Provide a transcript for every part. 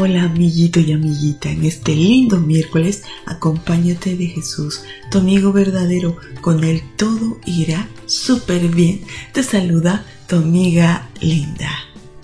Hola, amiguito y amiguita, en este lindo miércoles acompáñate de Jesús, tu amigo verdadero, con él todo irá súper bien. Te saluda tu amiga linda.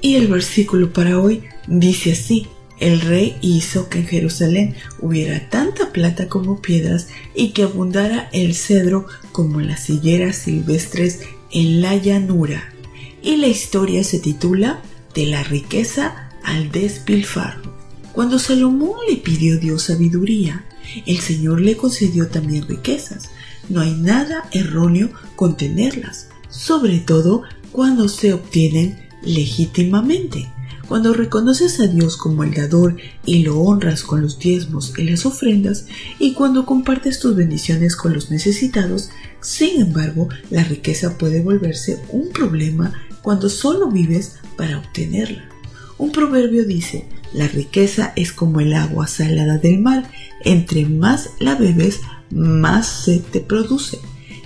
Y el versículo para hoy dice así, el rey hizo que en Jerusalén hubiera tanta plata como piedras y que abundara el cedro como las higueras silvestres en la llanura. Y la historia se titula De la riqueza al despilfarro. Cuando Salomón le pidió Dios sabiduría, el Señor le concedió también riquezas. No hay nada erróneo con tenerlas, sobre todo cuando se obtienen legítimamente. Cuando reconoces a Dios como el dador y lo honras con los diezmos y las ofrendas, y cuando compartes tus bendiciones con los necesitados, sin embargo, la riqueza puede volverse un problema cuando solo vives para obtenerla. Un proverbio dice, la riqueza es como el agua salada del mar, entre más la bebes, más se te produce.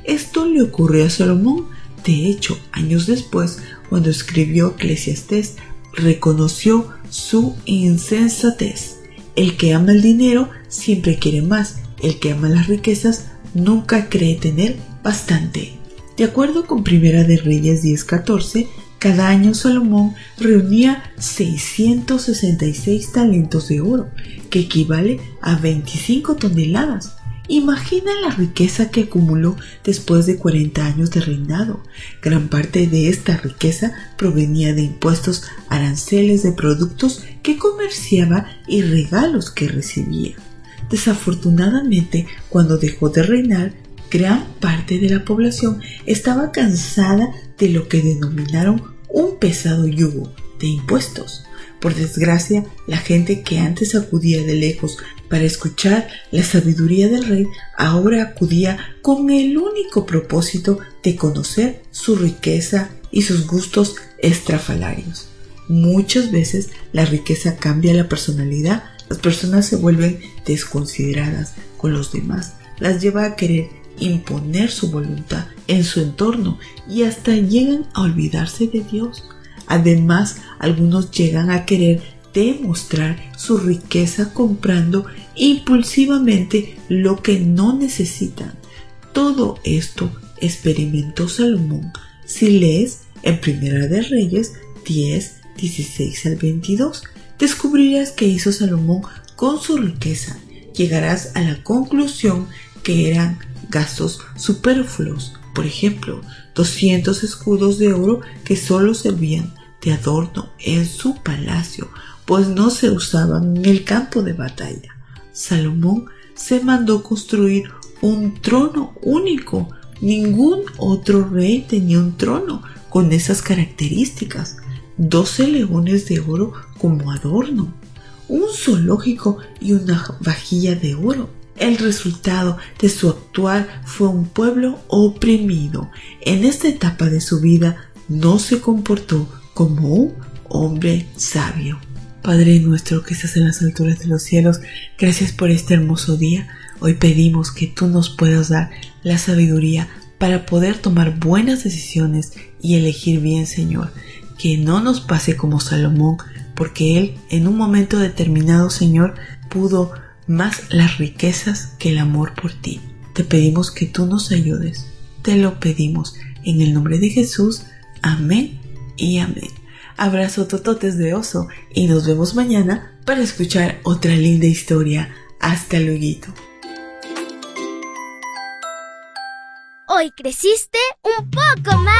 Esto le ocurrió a Salomón, de hecho, años después, cuando escribió Eclesiastés, reconoció su insensatez. El que ama el dinero siempre quiere más, el que ama las riquezas nunca cree tener bastante. De acuerdo con Primera de Reyes 10:14, cada año Salomón reunía 666 talentos de oro, que equivale a 25 toneladas. Imagina la riqueza que acumuló después de 40 años de reinado. Gran parte de esta riqueza provenía de impuestos, aranceles de productos que comerciaba y regalos que recibía. Desafortunadamente, cuando dejó de reinar, gran parte de la población estaba cansada de lo que denominaron un pesado yugo de impuestos. Por desgracia, la gente que antes acudía de lejos para escuchar la sabiduría del rey, ahora acudía con el único propósito de conocer su riqueza y sus gustos estrafalarios. Muchas veces la riqueza cambia la personalidad, las personas se vuelven desconsideradas con los demás, las lleva a querer imponer su voluntad en su entorno y hasta llegan a olvidarse de Dios. Además, algunos llegan a querer demostrar su riqueza comprando impulsivamente lo que no necesitan. Todo esto experimentó Salomón si lees en Primera de Reyes 10, 16 al 22. Descubrirás que hizo Salomón con su riqueza. Llegarás a la conclusión que eran gastos superfluos, por ejemplo, 200 escudos de oro que solo servían de adorno en su palacio, pues no se usaban en el campo de batalla. Salomón se mandó construir un trono único. Ningún otro rey tenía un trono con esas características. 12 leones de oro como adorno, un zoológico y una vajilla de oro el resultado de su actuar fue un pueblo oprimido. En esta etapa de su vida no se comportó como un hombre sabio. Padre nuestro que estás en las alturas de los cielos, gracias por este hermoso día. Hoy pedimos que tú nos puedas dar la sabiduría para poder tomar buenas decisiones y elegir bien, Señor. Que no nos pase como Salomón, porque él en un momento determinado, Señor, pudo más las riquezas que el amor por ti. Te pedimos que tú nos ayudes. Te lo pedimos en el nombre de Jesús. Amén y amén. Abrazo tototes de oso y nos vemos mañana para escuchar otra linda historia. Hasta luego. Hoy creciste un poco más.